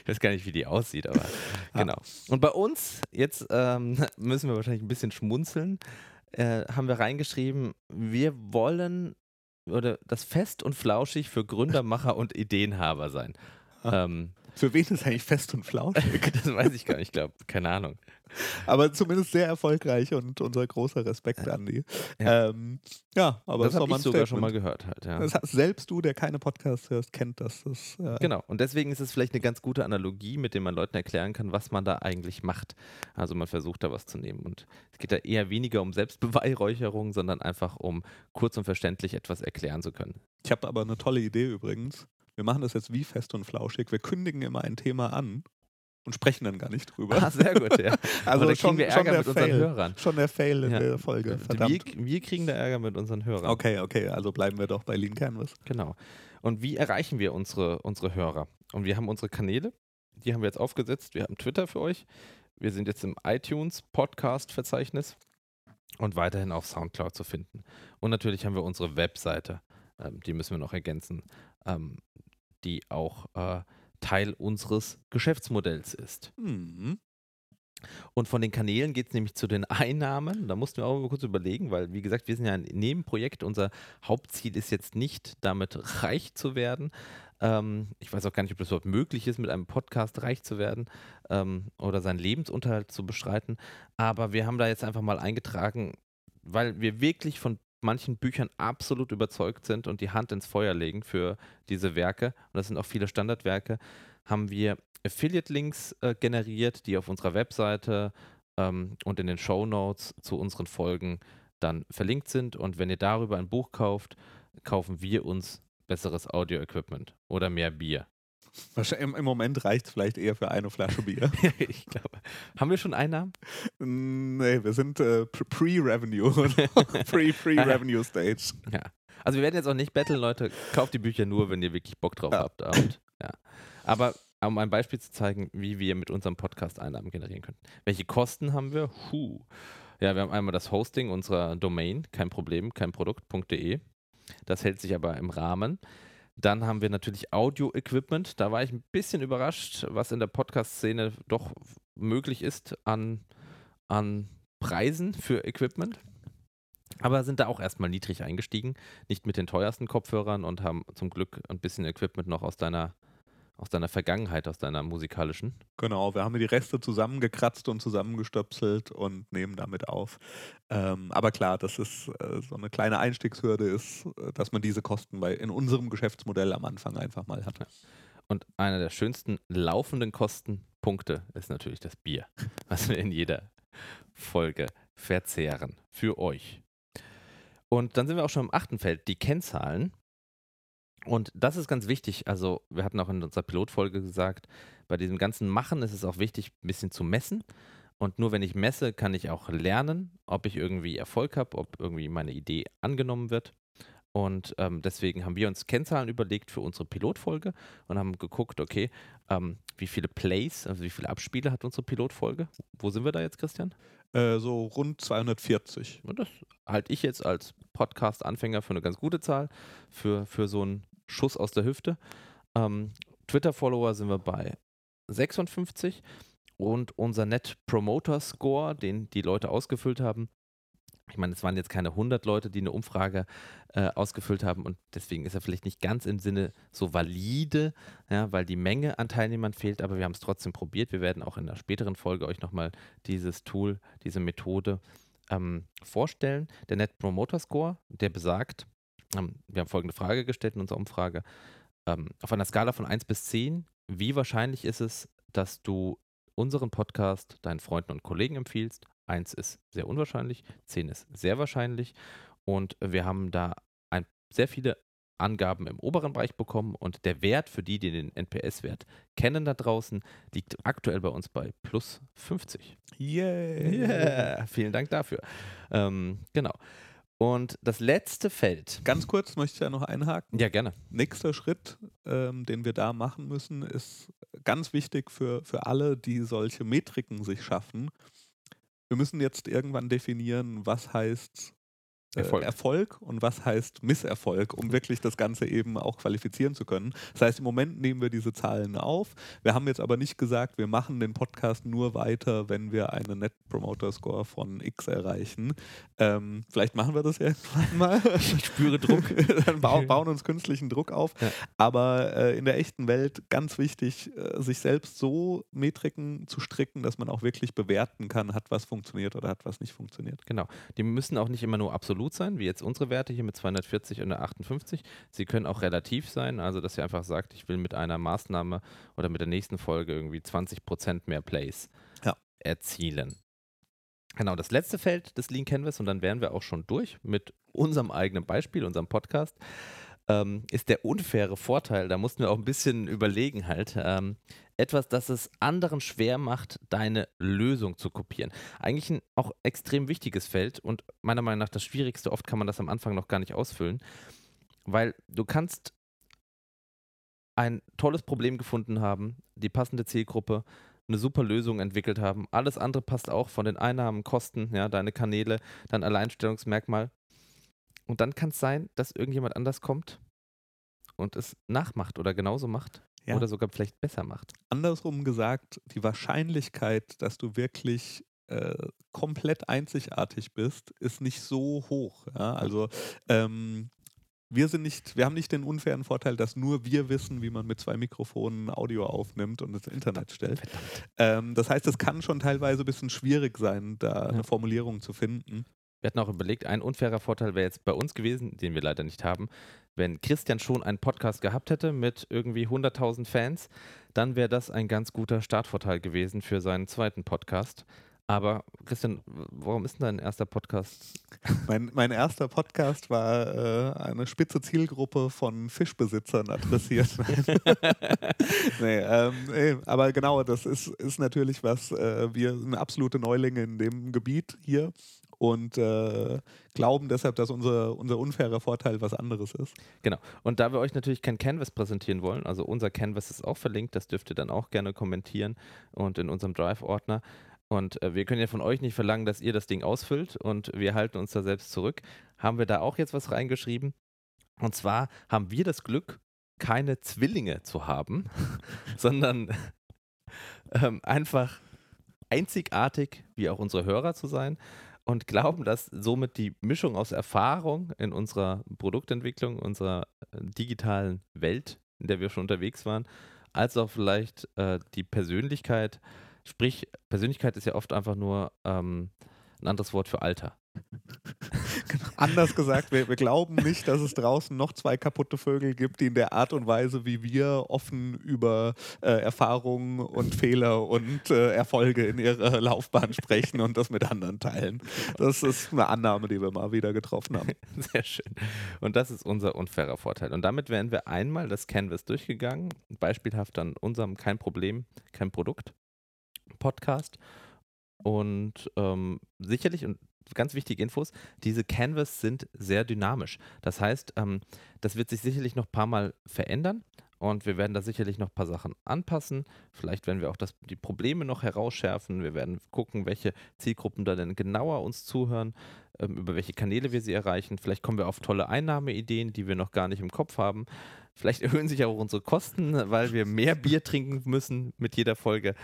[SPEAKER 2] Ich weiß gar nicht, wie die aussieht, aber genau. Und bei uns, jetzt ähm, müssen wir wahrscheinlich ein bisschen schmunzeln, äh, haben wir reingeschrieben, wir wollen oder das fest und flauschig für Gründer, Macher und Ideenhaber sein.
[SPEAKER 1] Ah.
[SPEAKER 2] Ähm,
[SPEAKER 1] Für wen ist eigentlich fest und flauschig?
[SPEAKER 2] das weiß ich gar nicht, ich glaube, keine Ahnung.
[SPEAKER 1] aber zumindest sehr erfolgreich und unser großer Respekt an die.
[SPEAKER 2] Ja.
[SPEAKER 1] Ähm, ja aber
[SPEAKER 2] das
[SPEAKER 1] doch
[SPEAKER 2] habe ich sogar schon mal gehört halt, ja.
[SPEAKER 1] Das selbst du, der keine Podcasts hörst, kennt das. das äh,
[SPEAKER 2] Genau, und deswegen ist es vielleicht eine ganz gute Analogie, mit der man Leuten erklären kann, was man da eigentlich macht. Also man versucht da was zu nehmen. Und es geht da eher weniger um Selbstbeweihräucherung, sondern einfach um kurz und verständlich etwas erklären zu können.
[SPEAKER 1] Ich habe aber eine tolle Idee übrigens. Wir machen das jetzt wie fest und flauschig. Wir kündigen immer ein Thema an und sprechen dann gar nicht drüber.
[SPEAKER 2] Ah, sehr gut, ja.
[SPEAKER 1] also
[SPEAKER 2] da
[SPEAKER 1] schon,
[SPEAKER 2] kriegen wir
[SPEAKER 1] schon
[SPEAKER 2] Ärger
[SPEAKER 1] der
[SPEAKER 2] mit unseren
[SPEAKER 1] Fail.
[SPEAKER 2] Hörern.
[SPEAKER 1] Schon der Fail in
[SPEAKER 2] Ja.
[SPEAKER 1] der Folge.
[SPEAKER 2] Wir,
[SPEAKER 1] Verdammt.
[SPEAKER 2] wir kriegen da Ärger mit unseren Hörern.
[SPEAKER 1] Okay, okay, also bleiben wir doch bei Lean Canvas.
[SPEAKER 2] Genau. Und wie erreichen wir unsere, unsere Hörer? Und wir haben unsere Kanäle, die haben wir jetzt aufgesetzt. Wir haben Twitter für euch. Wir sind jetzt im iTunes Podcast-Verzeichnis und weiterhin auf Soundcloud zu finden. Und natürlich haben wir unsere Webseite, ähm, die müssen wir noch ergänzen, ähm, die auch äh, Teil unseres Geschäftsmodells ist.
[SPEAKER 1] Mhm.
[SPEAKER 2] Und von den Kanälen geht es nämlich zu den Einnahmen. Da mussten wir auch mal kurz überlegen, weil, wie gesagt, wir sind ja ein Nebenprojekt. Unser Hauptziel ist jetzt nicht, damit reich zu werden. Ähm, ich weiß auch gar nicht, ob das überhaupt möglich ist, mit einem Podcast reich zu werden ähm, oder seinen Lebensunterhalt zu bestreiten. Aber wir haben da jetzt einfach mal eingetragen, weil wir wirklich von manchen Büchern absolut überzeugt sind und die Hand ins Feuer legen für diese Werke. Und das sind auch viele Standardwerke. Haben wir Affiliate-Links äh, generiert, die auf unserer Webseite ähm, und in den Show Notes zu unseren Folgen dann verlinkt sind. Und wenn ihr darüber ein Buch kauft, kaufen wir uns besseres Audio-Equipment oder mehr Bier.
[SPEAKER 1] Wahrscheinlich im, Moment reicht es vielleicht eher für eine Flasche Bier.
[SPEAKER 2] ich glaube. Haben wir schon Einnahmen?
[SPEAKER 1] nee, wir sind äh, pre- Pre-Revenue. Pre- Pre-Revenue Stage.
[SPEAKER 2] Ja. Also wir werden jetzt auch nicht betteln, Leute. Kauft die Bücher nur, wenn ihr wirklich Bock drauf
[SPEAKER 1] Ja.
[SPEAKER 2] habt. Und, ja. Aber um ein Beispiel zu zeigen, wie wir mit unserem Podcast Einnahmen generieren können. Welche Kosten haben wir? Huh. Ja, wir haben einmal das Hosting unserer Domain, kein Problem, kein Produkt.de. Das hält sich aber im Rahmen. Dann haben wir natürlich Audio-Equipment. Da war ich ein bisschen überrascht, was in der Podcast-Szene doch möglich ist an, an Preisen für Equipment. Aber sind da auch erstmal niedrig eingestiegen, nicht mit den teuersten Kopfhörern und haben zum Glück ein bisschen Equipment noch aus deiner, aus deiner Vergangenheit, aus deiner musikalischen.
[SPEAKER 1] Genau, wir haben die Reste zusammengekratzt und zusammengestöpselt und nehmen damit auf. Ähm, aber klar, das ist äh, so eine kleine Einstiegshürde ist, äh, dass man diese Kosten bei in unserem Geschäftsmodell am Anfang einfach mal hat.
[SPEAKER 2] Und einer der schönsten laufenden Kostenpunkte ist natürlich das Bier, was wir in jeder Folge verzehren. Für euch. Und dann sind wir auch schon im achten Feld, die Kennzahlen. Und das ist ganz wichtig. Also, wir hatten auch in unserer Pilotfolge gesagt, bei diesem ganzen Machen ist es auch wichtig, ein bisschen zu messen. Und nur wenn ich messe, kann ich auch lernen, ob ich irgendwie Erfolg habe, ob irgendwie meine Idee angenommen wird. Und ähm, deswegen haben wir uns Kennzahlen überlegt für unsere Pilotfolge und haben geguckt, okay, ähm, wie viele Plays, also wie viele Abspiele hat unsere Pilotfolge? Wo sind wir da jetzt, Christian?
[SPEAKER 1] Äh, so rund 240.
[SPEAKER 2] Und das halte ich jetzt als Podcast-Anfänger für eine ganz gute Zahl, für, für so einen Schuss aus der Hüfte. Ähm, Twitter-Follower sind wir bei 56 und unser Net Promoter Score, den die Leute ausgefüllt haben, ich meine, es waren jetzt keine 100 Leute, die eine Umfrage äh, ausgefüllt haben und deswegen ist er vielleicht nicht ganz im Sinne so valide, ja, weil die Menge an Teilnehmern fehlt, aber wir haben es trotzdem probiert. Wir werden auch in einer späteren Folge euch nochmal dieses Tool, diese Methode ähm, vorstellen. Der Net Promoter Score, der besagt, wir haben folgende Frage gestellt in unserer Umfrage, ähm, auf einer Skala von 1 bis 10, wie wahrscheinlich ist es, dass du unseren Podcast deinen Freunden und Kollegen empfiehlst? 1 ist sehr unwahrscheinlich, 10 ist sehr wahrscheinlich und wir haben da ein, sehr viele Angaben im oberen Bereich bekommen und der Wert für die, die den NPS-Wert kennen da draußen, liegt aktuell bei uns bei plus 50.
[SPEAKER 1] Yay!
[SPEAKER 2] Yeah, vielen Dank dafür. Ähm, genau. Und das letzte Feld.
[SPEAKER 1] Ganz kurz möchte ich da noch einhaken.
[SPEAKER 2] Ja, gerne.
[SPEAKER 1] Nächster Schritt, ähm, den wir da machen müssen, ist ganz wichtig für, für alle, die solche Metriken sich schaffen. Wir müssen jetzt irgendwann definieren, was heißt Erfolg. Erfolg. und was heißt Misserfolg, um wirklich das Ganze eben auch qualifizieren zu können. Das heißt, im Moment nehmen wir diese Zahlen auf. Wir haben jetzt aber nicht gesagt, wir machen den Podcast nur weiter, wenn wir einen Net Promoter Score von X erreichen. Ähm, vielleicht machen wir das ja irgendwann mal.
[SPEAKER 2] Ich spüre Druck.
[SPEAKER 1] Dann bauen, bauen uns künstlichen Druck auf. Ja. Aber äh, in der echten Welt ganz wichtig, äh, sich selbst so Metriken zu stricken, dass man auch wirklich bewerten kann, hat was funktioniert oder hat was nicht funktioniert.
[SPEAKER 2] Genau. Die müssen auch nicht immer nur absolut sein, wie jetzt unsere Werte hier mit 240 und 58. Sie können auch relativ sein, also dass ihr einfach sagt, ich will mit einer Maßnahme oder mit der nächsten Folge irgendwie 20 Prozent mehr Plays ja. erzielen. Genau, das letzte Feld des Lean Canvas, und dann wären wir auch schon durch mit unserem eigenen Beispiel, unserem Podcast, ähm, ist der unfaire Vorteil. Da mussten wir auch ein bisschen überlegen halt. Ähm, etwas, das es anderen schwer macht, deine Lösung zu kopieren. Eigentlich ein auch extrem wichtiges Feld und meiner Meinung nach das Schwierigste. Oft kann man das am Anfang noch gar nicht ausfüllen, weil du kannst ein tolles Problem gefunden haben, die passende Zielgruppe, eine super Lösung entwickelt haben. Alles andere passt auch von den Einnahmen, Kosten, ja, deine Kanäle, dein Alleinstellungsmerkmal. Und dann kann es sein, dass irgendjemand anders kommt und es nachmacht oder genauso macht ja. oder sogar vielleicht besser macht.
[SPEAKER 1] Andersrum gesagt, die Wahrscheinlichkeit, dass du wirklich äh, komplett einzigartig bist, ist nicht so hoch. Ja? Also ähm, wir sind nicht, wir haben nicht den unfairen Vorteil, dass nur wir wissen, wie man mit zwei Mikrofonen Audio aufnimmt und ins Internet stellt. Ähm, das heißt, es kann schon teilweise ein bisschen schwierig sein, da ja. eine Formulierung zu finden.
[SPEAKER 2] Wir hatten auch überlegt, ein unfairer Vorteil wäre jetzt bei uns gewesen, den wir leider nicht haben. Wenn Christian schon einen Podcast gehabt hätte mit irgendwie 100.000 Fans, dann wäre das ein ganz guter Startvorteil gewesen für seinen zweiten Podcast. Aber Christian, warum ist denn dein erster Podcast?
[SPEAKER 1] Mein, mein erster Podcast war äh, eine spitze Zielgruppe von Fischbesitzern adressiert. nee, ähm, nee, aber genau, das ist, ist natürlich was, äh, wir sind absolute Neulinge in dem Gebiet hier und äh, glauben deshalb, dass unser, unser unfairer Vorteil was anderes ist.
[SPEAKER 2] Genau. Und da wir euch natürlich kein Canvas präsentieren wollen, also unser Canvas ist auch verlinkt, das dürft ihr dann auch gerne kommentieren und in unserem Drive-Ordner. Und äh, wir können ja von euch nicht verlangen, dass ihr das Ding ausfüllt und wir halten uns da selbst zurück. Haben wir da auch jetzt was reingeschrieben? Und zwar haben wir das Glück, keine Zwillinge zu haben, sondern ähm, einfach einzigartig, wie auch unsere Hörer zu sein und glauben, dass somit die Mischung aus Erfahrung in unserer Produktentwicklung, unserer äh, digitalen Welt, in der wir schon unterwegs waren, als auch vielleicht äh, die Persönlichkeit, sprich, Persönlichkeit ist ja oft einfach nur ähm, ein anderes Wort für Alter.
[SPEAKER 1] Genau. Anders gesagt, wir, wir, glauben nicht, dass es draußen noch zwei kaputte Vögel gibt, die in der Art und Weise, wie wir offen über äh, Erfahrungen und Fehler und äh, Erfolge in ihrer Laufbahn sprechen und das mit anderen teilen. Das ist eine Annahme, die wir mal wieder getroffen haben.
[SPEAKER 2] Sehr schön. Und das ist unser unfairer Vorteil. Und damit wären wir einmal das Canvas durchgegangen, beispielhaft an unserem Kein Problem, kein Produkt Podcast. Und ähm, sicherlich, und ganz wichtige Infos, diese Canvas sind sehr dynamisch. Das heißt, ähm, das wird sich sicherlich noch ein paar Mal verändern und wir werden da sicherlich noch ein paar Sachen anpassen. Vielleicht werden wir auch das, die Probleme noch herausschärfen. Wir werden gucken, welche Zielgruppen da denn genauer uns zuhören, über welche Kanäle wir sie erreichen. Vielleicht kommen wir auf tolle Einnahmeideen, die wir noch gar nicht im Kopf haben. Vielleicht erhöhen sich auch unsere Kosten, weil wir mehr Bier trinken müssen mit jeder Folge.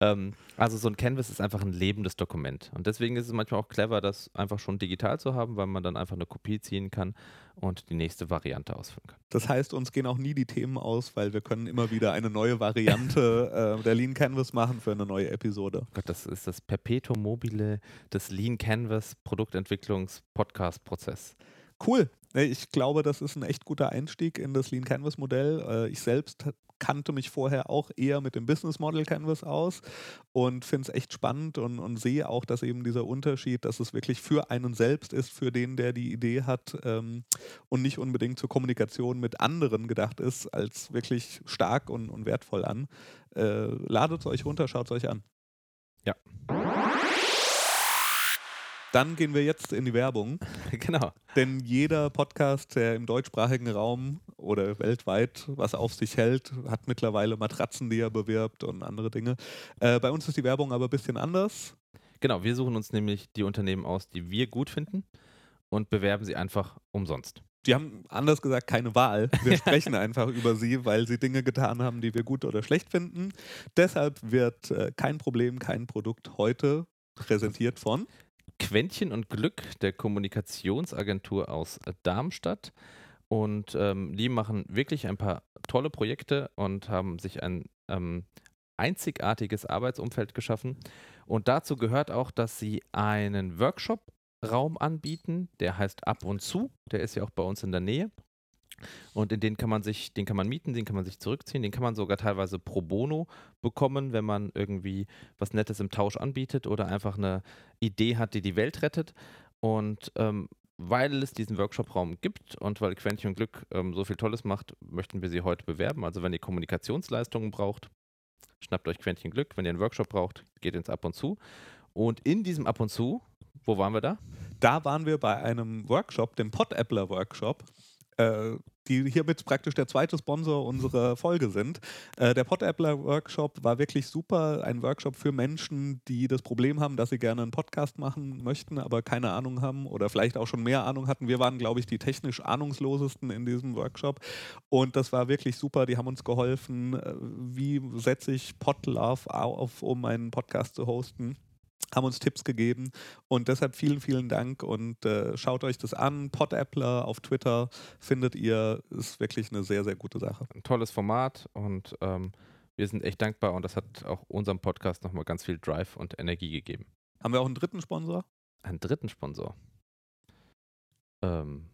[SPEAKER 2] Ähm, also so ein Canvas ist einfach ein lebendes Dokument. Und deswegen ist es manchmal auch clever, das einfach schon digital zu haben, weil man dann einfach eine Kopie ziehen kann und die nächste Variante ausfüllen kann.
[SPEAKER 1] Das heißt, uns gehen auch nie die Themen aus, weil wir können immer wieder eine neue Variante äh, der Lean Canvas machen für eine neue Episode.
[SPEAKER 2] Gott, das ist das Perpetuum mobile des Lean Canvas Produktentwicklungs-Podcast-Prozess.
[SPEAKER 1] Cool. Ich glaube, das ist ein echt guter Einstieg in das Lean Canvas Modell. Äh, ich selbst kannte mich vorher auch eher mit dem Business Model Canvas aus und finde es echt spannend und, und, sehe auch, dass eben dieser Unterschied, dass es wirklich für einen selbst ist, für den, der die Idee hat ähm, und nicht unbedingt zur Kommunikation mit anderen gedacht ist, als wirklich stark und, und wertvoll an. Äh, ladet es euch runter, schaut es euch an.
[SPEAKER 2] Ja.
[SPEAKER 1] Dann gehen wir jetzt in die Werbung.
[SPEAKER 2] genau.
[SPEAKER 1] Denn jeder Podcast, der im deutschsprachigen Raum oder weltweit was auf sich hält, hat mittlerweile Matratzen, die er bewirbt und andere Dinge. Äh, bei uns ist die Werbung aber ein bisschen anders.
[SPEAKER 2] Genau, wir suchen uns nämlich die Unternehmen aus, die wir gut finden und bewerben sie einfach umsonst.
[SPEAKER 1] Die haben anders gesagt keine Wahl. Wir sprechen einfach über sie, weil sie Dinge getan haben, die wir gut oder schlecht finden. Deshalb wird äh, kein Problem, kein Produkt heute präsentiert von
[SPEAKER 2] Quäntchen und Glück der Kommunikationsagentur aus Darmstadt. Und ähm, die machen wirklich ein paar tolle Projekte und haben sich ein ähm, einzigartiges Arbeitsumfeld geschaffen. Und dazu gehört auch, dass sie einen Workshop-Raum anbieten, der heißt Ab und zu. Der ist ja auch bei uns in der Nähe. Und in den kann man sich, den kann man mieten, den kann man sich zurückziehen, den kann man sogar teilweise pro bono bekommen, wenn man irgendwie was Nettes im Tausch anbietet oder einfach eine Idee hat, die die Welt rettet. Und ähm, weil es diesen Workshop-Raum gibt und weil Quäntchen Glück ähm, so viel Tolles macht, möchten wir sie heute bewerben. Also wenn ihr Kommunikationsleistungen braucht, schnappt euch Quäntchen Glück. Wenn ihr einen Workshop braucht, geht ins Ab und zu. Und in diesem Ab und zu, wo waren wir da?
[SPEAKER 1] Da waren wir bei einem Workshop, dem Pod-Appler Workshop äh, die hiermit praktisch der zweite Sponsor unserer Folge sind. Äh, der Podappler Workshop war wirklich super. Ein Workshop für Menschen, die das Problem haben, dass sie gerne einen Podcast machen möchten, aber keine Ahnung haben oder vielleicht auch schon mehr Ahnung hatten. Wir waren, glaube ich, die technisch ahnungslosesten in diesem Workshop. Und das war wirklich super. Die haben uns geholfen, äh, wie setze ich Podlove auf, um einen Podcast zu hosten haben uns Tipps gegeben und deshalb vielen, vielen Dank und äh, schaut euch das an. Podappler auf Twitter findet ihr, ist wirklich eine sehr, sehr gute Sache.
[SPEAKER 2] Ein tolles Format und ähm, wir sind echt dankbar und das hat auch unserem Podcast nochmal ganz viel Drive und Energie gegeben.
[SPEAKER 1] Haben wir auch einen dritten Sponsor?
[SPEAKER 2] Einen dritten Sponsor?
[SPEAKER 1] Ähm,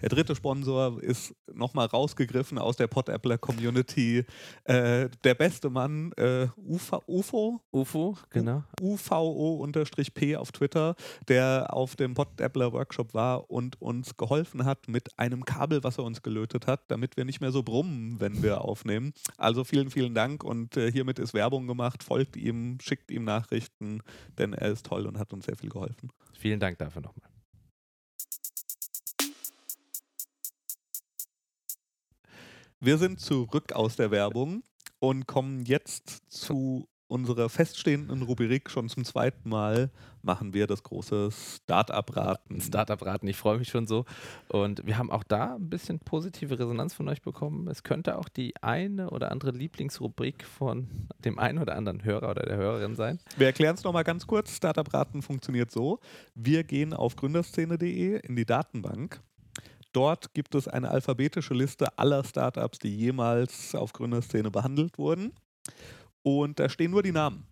[SPEAKER 1] der dritte Sponsor ist nochmal rausgegriffen aus der Podappler-Community. Äh, der beste Mann, äh, UFO, UFO?
[SPEAKER 2] UFO, genau.
[SPEAKER 1] UVO-P auf Twitter, der auf dem Podappler-Workshop war und uns geholfen hat mit einem Kabel, was er uns gelötet hat, damit wir nicht mehr so brummen, wenn wir aufnehmen. Also vielen, vielen Dank und äh, hiermit ist Werbung gemacht. Folgt ihm, schickt ihm Nachrichten, denn er ist toll und hat uns sehr viel geholfen.
[SPEAKER 2] Vielen Dank dafür nochmal.
[SPEAKER 1] Wir sind zurück aus der Werbung und kommen jetzt zu unserer feststehenden Rubrik. Schon zum zweiten Mal machen wir das große Startup-Raten.
[SPEAKER 2] Startup-Raten, ich freue mich schon so. Und wir haben auch da ein bisschen positive Resonanz von euch bekommen. Es könnte auch die eine oder andere Lieblingsrubrik von dem einen oder anderen Hörer oder der Hörerin sein.
[SPEAKER 1] Wir erklären es nochmal ganz kurz. Startup-Raten funktioniert so. Wir gehen auf gründerszene.de in die Datenbank Dort gibt es eine alphabetische Liste aller Startups, die jemals auf Gründerszene behandelt wurden. Und da stehen nur die Namen.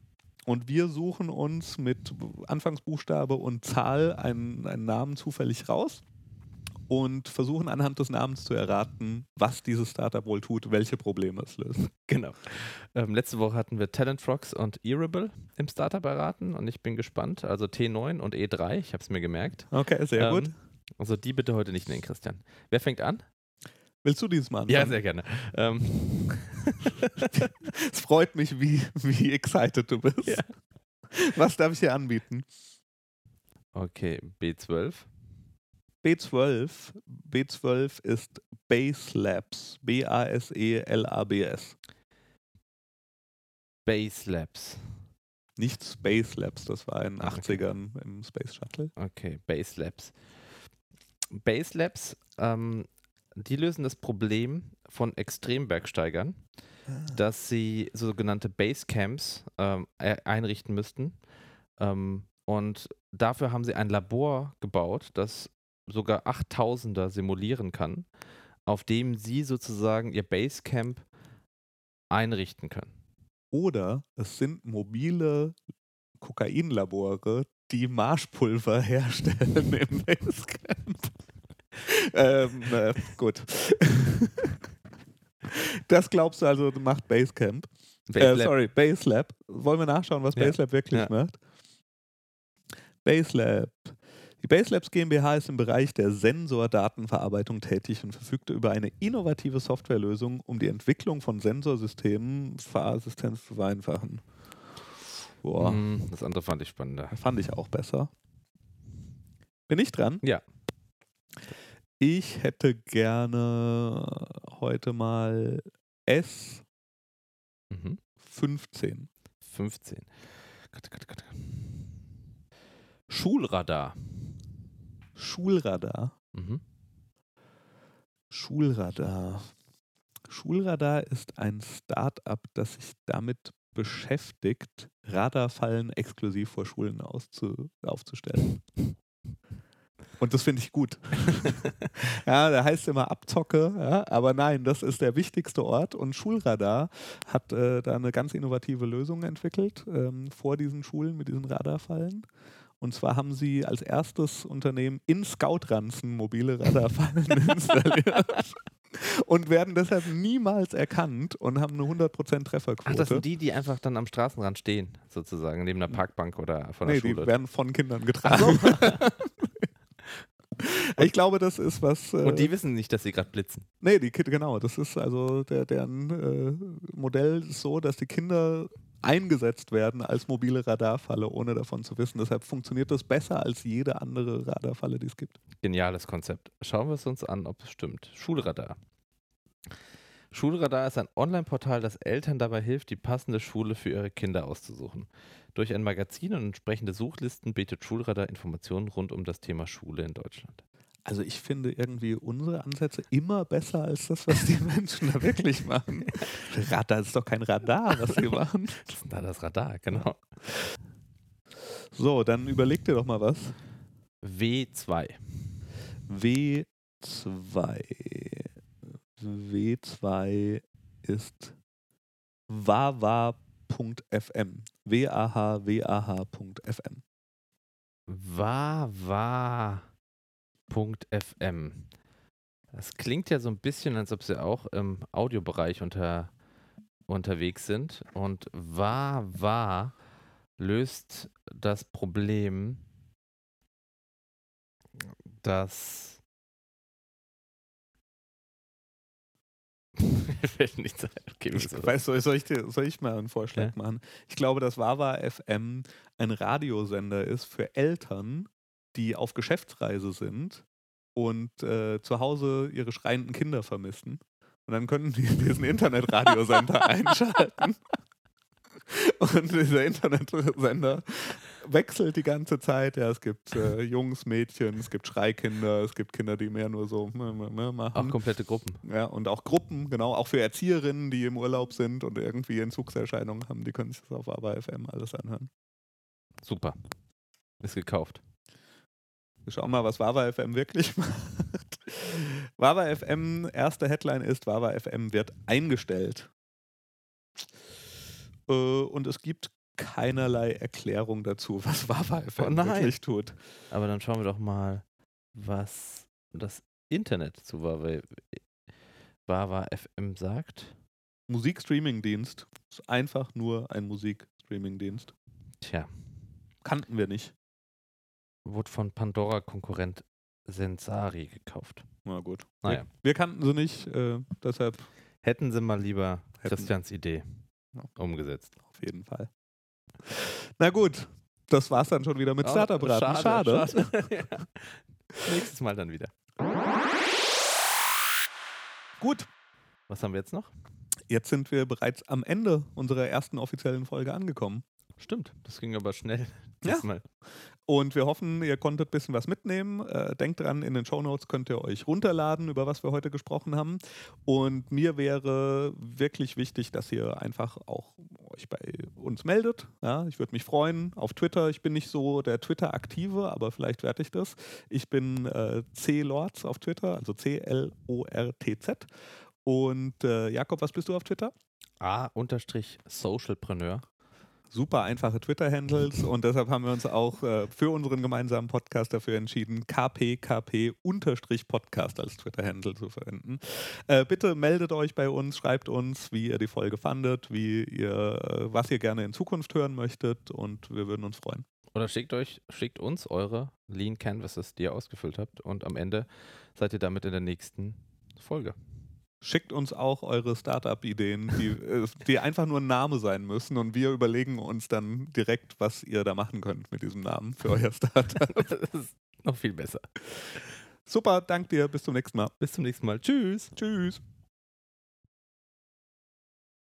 [SPEAKER 1] Und wir suchen uns mit Anfangsbuchstabe und Zahl einen, einen Namen zufällig raus und versuchen anhand des Namens zu erraten, was dieses Startup wohl tut, welche Probleme es löst.
[SPEAKER 2] Genau. Ähm, letzte Woche hatten wir Talent Frogs und Earable im Startup erraten und ich bin gespannt. Also T9 und E3, ich habe es mir gemerkt.
[SPEAKER 1] Okay, sehr ähm, gut.
[SPEAKER 2] Also die bitte heute nicht nennen, Christian. Wer fängt an?
[SPEAKER 1] Willst du dieses Mal
[SPEAKER 2] anfangen? Ja, sehr gerne. Ähm.
[SPEAKER 1] es freut mich, wie, wie excited du bist. Ja. Was darf ich dir anbieten?
[SPEAKER 2] Okay, B12.
[SPEAKER 1] B12. B12 ist Base Labs. B-A-S-E-L-A-B-S.
[SPEAKER 2] Base Labs.
[SPEAKER 1] Nicht Space Labs, das war in den ah, okay. 80ern im Space Shuttle.
[SPEAKER 2] Okay, Base Labs. Base Labs, ähm, die lösen das Problem von Extrembergsteigern, ah. dass sie sogenannte Basecamps ähm, einrichten müssten. Ähm, und dafür haben sie ein Labor gebaut, das sogar 8000er simulieren kann, auf dem sie sozusagen ihr Basecamp einrichten können.
[SPEAKER 1] Oder es sind mobile Kokainlabore, die Marschpulver herstellen im Basecamp. Ähm, äh, gut. das glaubst du also, macht Basecamp. Äh, sorry, Baselab. Wollen wir nachschauen, was ja. Baselab wirklich ja. macht? Baselab. Die Baselabs GmbH ist im Bereich der Sensordatenverarbeitung tätig und verfügte über eine innovative Softwarelösung, um die Entwicklung von Sensorsystemen Fahrassistenz zu vereinfachen.
[SPEAKER 2] Boah. Mm, das andere fand ich spannender.
[SPEAKER 1] Fand ich auch besser. Bin ich dran?
[SPEAKER 2] Ja.
[SPEAKER 1] Ich hätte gerne heute mal S mhm. 15.
[SPEAKER 2] 15. Schulradar.
[SPEAKER 1] Schulradar.
[SPEAKER 2] Mhm.
[SPEAKER 1] Schulradar. Schulradar ist ein Start-up, das sich damit beschäftigt, Radarfallen exklusiv vor Schulen aufzustellen. Und das finde ich gut. ja, der heißt immer Abzocke, ja, aber nein, das ist der wichtigste Ort und Schulradar hat äh, da eine ganz innovative Lösung entwickelt ähm, vor diesen Schulen mit diesen Radarfallen. Und zwar haben sie als erstes Unternehmen in Scoutranzen mobile Radarfallen installiert und werden deshalb niemals erkannt und haben eine 100% Trefferquote.
[SPEAKER 2] Ach, das sind die, die einfach dann am Straßenrand stehen, sozusagen, neben einer Parkbank oder von der
[SPEAKER 1] nee,
[SPEAKER 2] Schule.
[SPEAKER 1] die werden von Kindern getragen. ich glaube, das ist was. Äh,
[SPEAKER 2] Und die wissen nicht, dass sie gerade blitzen.
[SPEAKER 1] Nee, die Kinder, genau. Das ist also der, deren äh, Modell ist so, dass die Kinder eingesetzt werden als mobile Radarfalle, ohne davon zu wissen. Deshalb funktioniert das besser als jede andere Radarfalle, die es gibt.
[SPEAKER 2] Geniales Konzept. Schauen wir es uns an, ob es stimmt. Schulradar. Schulradar ist ein Online-Portal, das Eltern dabei hilft, die passende Schule für ihre Kinder auszusuchen. Durch ein Magazin und entsprechende Suchlisten bietet Schulradar Informationen rund um das Thema Schule in Deutschland.
[SPEAKER 1] Also ich finde irgendwie unsere Ansätze immer besser als das, was die Menschen da wirklich machen. Radar ist doch kein Radar, was sie machen.
[SPEAKER 2] Das ist da das Radar, genau.
[SPEAKER 1] So, dann überleg dir doch mal was.
[SPEAKER 2] W2.
[SPEAKER 1] W2. W2 ist wawa.fm. W-A-H-W-A-H.fm.
[SPEAKER 2] Wawa.fm. Das klingt ja so ein bisschen, als ob sie auch im Audiobereich unter, unterwegs sind. Und Wawa löst das Problem, dass. fällt nichts ein. Okay,
[SPEAKER 1] Ich, weißt du, soll ich, dir, soll ich mal einen Vorschlag
[SPEAKER 2] Ja.
[SPEAKER 1] machen? Ich glaube, dass Wawa FM ein Radiosender ist für Eltern, die auf Geschäftsreise sind und äh, zu Hause ihre schreienden Kinder vermissen. Und dann können die diesen Internetradiosender einschalten. Und dieser Internetsender wechselt die ganze Zeit. Ja, es gibt äh, Jungs, Mädchen, es gibt Schreikinder, es gibt Kinder, die mehr nur so machen.
[SPEAKER 2] Auch komplette Gruppen.
[SPEAKER 1] Ja, und auch Gruppen, genau, auch für Erzieherinnen, die im Urlaub sind und irgendwie Entzugserscheinungen haben, die können sich das auf ABA FM alles anhören.
[SPEAKER 2] Super. Ist gekauft.
[SPEAKER 1] Wir schauen mal, was Wawa FM wirklich macht. Wawa FM, erste Headline ist, Wawa FM wird eingestellt. Äh, und es gibt keinerlei Erklärung dazu, was Wawa FM
[SPEAKER 2] Oh
[SPEAKER 1] wirklich tut.
[SPEAKER 2] Aber dann schauen wir doch mal, was das Internet zu Wawa, Wawa FM sagt.
[SPEAKER 1] Musikstreamingdienst ist einfach nur ein Musikstreamingdienst.
[SPEAKER 2] Tja,
[SPEAKER 1] Kannten wir nicht.
[SPEAKER 2] wurde von Pandora-Konkurrent Sensari gekauft.
[SPEAKER 1] Na gut.
[SPEAKER 2] Naja.
[SPEAKER 1] Wir, wir kannten sie nicht, äh, deshalb
[SPEAKER 2] Hätten sie mal lieber
[SPEAKER 1] Hätten.
[SPEAKER 2] Christians Idee
[SPEAKER 1] Ja.
[SPEAKER 2] umgesetzt.
[SPEAKER 1] Auf jeden Fall. Na gut, das war's dann schon wieder mit Startup-Raten. Schade.
[SPEAKER 2] schade. ja. Nächstes Mal dann wieder.
[SPEAKER 1] Gut,
[SPEAKER 2] Was haben wir jetzt noch?
[SPEAKER 1] jetzt sind wir bereits am Ende unserer ersten offiziellen Folge angekommen.
[SPEAKER 2] Stimmt, das ging aber schnell.
[SPEAKER 1] Ja.
[SPEAKER 2] diesmal.
[SPEAKER 1] Und wir hoffen, ihr konntet ein bisschen was mitnehmen. Äh, denkt dran, in den Shownotes könnt ihr euch runterladen, über was wir heute gesprochen haben. Und mir wäre wirklich wichtig, dass ihr einfach auch euch bei uns meldet. Ja, ich würde mich freuen. Auf Twitter, ich bin nicht so der Twitter-Aktive, aber vielleicht werde ich das. Ich bin äh, C-Lords auf Twitter, also C-L-O-R-T-Z. Und äh, Jakob, was bist du auf Twitter?
[SPEAKER 2] A-Socialpreneur.
[SPEAKER 1] Super einfache Twitter-Handles und deshalb haben wir uns auch äh, für unseren gemeinsamen Podcast dafür entschieden, kpkp-podcast als Twitter-Handle zu verwenden. Äh, bitte meldet euch bei uns, schreibt uns, wie ihr die Folge fandet, wie ihr, äh, was ihr gerne in Zukunft hören möchtet und wir würden uns freuen.
[SPEAKER 2] Oder schickt euch, schickt uns eure Lean Canvases, die ihr ausgefüllt habt. Und am Ende seid ihr damit in der nächsten Folge.
[SPEAKER 1] Schickt uns auch eure Startup-Ideen, die, äh, die einfach nur ein Name sein müssen und wir überlegen uns dann direkt, was ihr da machen könnt mit diesem Namen für euer Startup.
[SPEAKER 2] das ist noch viel besser.
[SPEAKER 1] Super, dank dir, bis zum nächsten Mal.
[SPEAKER 2] Bis zum nächsten Mal. Tschüss.
[SPEAKER 1] Tschüss.